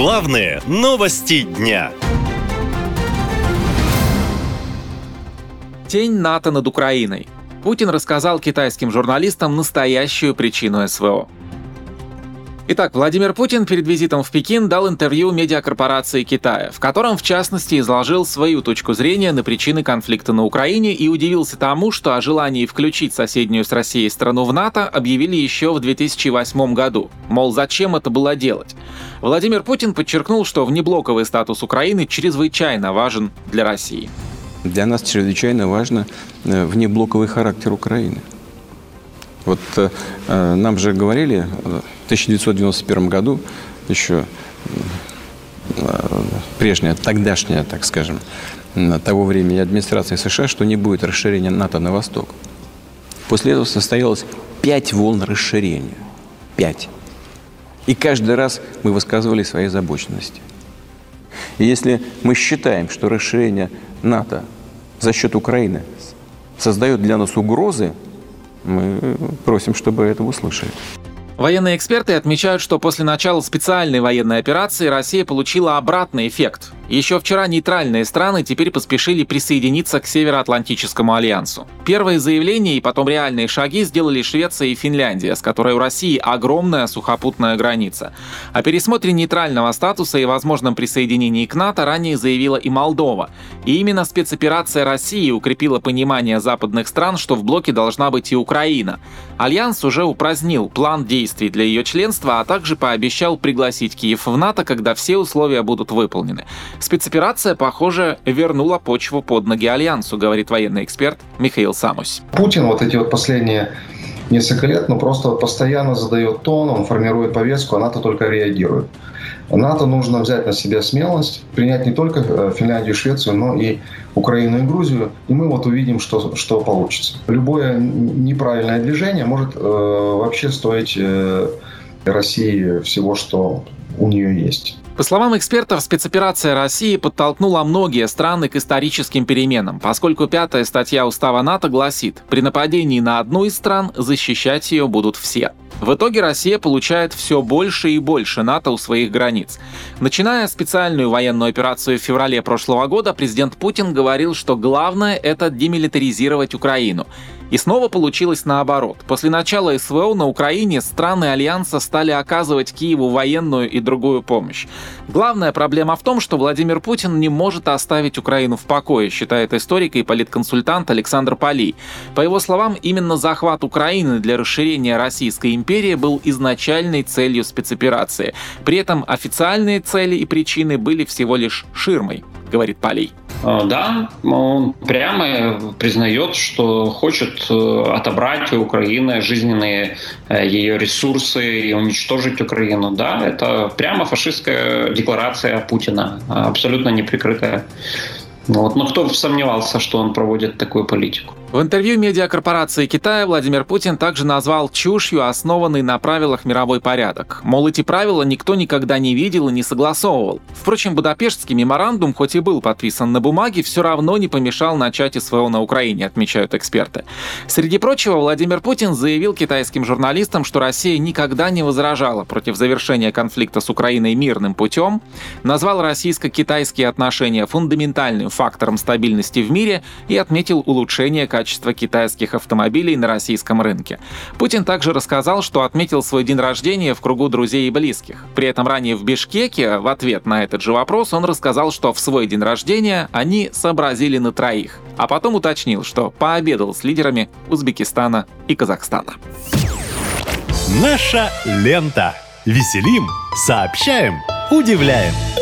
Главные новости дня. Тень НАТО над Украиной. Путин рассказал китайским журналистам настоящую причину СВО. Итак, Владимир Путин перед визитом в Пекин дал интервью медиакорпорации Китая, в котором, в частности, изложил свою точку зрения на причины конфликта на Украине и удивился тому, что о желании включить соседнюю с Россией страну в НАТО объявили еще в 2008 году. Мол, зачем это было делать? Владимир Путин подчеркнул, что внеблоковый статус Украины чрезвычайно важен для России. Для нас чрезвычайно важно э, внеблоковый характер Украины. Вот э, э нам же говорили э, 1991 году еще прежняя, тогдашняя, так скажем, того времени администрация США, что не будет расширения НАТО на восток. После этого состоялось пять волн расширения. Пять. И каждый раз мы высказывали свои озабоченности. И если мы считаем, что расширение НАТО за счет Украины создает для нас угрозы, мы просим, чтобы это услышали. Военные эксперты отмечают, что после начала специальной военной операции Россия получила обратный эффект. Еще вчера нейтральные страны теперь поспешили присоединиться к Североатлантическому альянсу. Первые заявления и потом реальные шаги сделали Швеция и Финляндия, с которой у России огромная сухопутная граница. О пересмотре нейтрального статуса и возможном присоединении к НАТО ранее заявила и Молдова. И именно спецоперация России укрепила понимание западных стран, что в блоке должна быть и Украина. Альянс уже упразднил план действий для ее членства, а также пообещал пригласить Киев в НАТО, когда все условия будут выполнены. Спецоперация, похоже, вернула почву под ноги Альянсу, говорит военный эксперт Михаил Самусь. Путин вот эти вот последние несколько лет, ну просто постоянно задает тон, он формирует повестку, а НАТО только реагирует. НАТО нужно взять на себя смелость, принять не только э, Финляндию и Швецию, но и Украину и Грузию, и мы вот увидим, что, что получится. Любое неправильное движение может э, вообще стоить э, России всего, что у нее есть. По словам экспертов, спецоперация России подтолкнула многие страны к историческим переменам, поскольку пятая статья Устава НАТО гласит, при нападении на одну из стран защищать ее будут все. В итоге Россия получает все больше и больше НАТО у своих границ. Начиная специальную военную операцию в феврале прошлого года, президент Путин говорил, что главное — это демилитаризировать Украину. И снова получилось наоборот. После начала СВО на Украине страны Альянса стали оказывать Киеву военную и другую помощь. Главная проблема в том, что Владимир Путин не может оставить Украину в покое, считает историк и политконсультант Александр Полей. По его словам, именно захват Украины для расширения Российской империи был изначальной целью спецоперации. При этом официальные цели и причины были всего лишь ширмой, говорит Полей. Э, да, он прямо признает, что хочет э, отобрать у Украины жизненные э, ее ресурсы и уничтожить Украину. Да, это прямо фашистская декларация Путина, абсолютно неприкрытая. Вот. Но кто сомневался, что он проводит такую политику? В интервью медиакорпорации Китая Владимир Путин также назвал чушью, основанный на правилах мировой порядок. Мол, эти правила никто никогда не видел и не согласовывал. Впрочем, Будапештский меморандум, хоть и был подписан на бумаге, все равно не помешал начать СВО на Украине, отмечают эксперты. Среди прочего, Владимир Путин заявил китайским журналистам, что Россия никогда не возражала против завершения конфликта с Украиной мирным путем, назвал российско-китайские отношения фундаментальным фактором стабильности в мире и отметил улучшение качества китайских автомобилей на российском рынке. Путин также рассказал, что отметил свой день рождения в кругу друзей и близких. При этом ранее в Бишкеке, в ответ на этот же вопрос, он рассказал, что в свой день рождения они сообразили на троих. А потом уточнил, что пообедал с лидерами Узбекистана и Казахстана. Наша лента. Веселим, сообщаем, удивляем.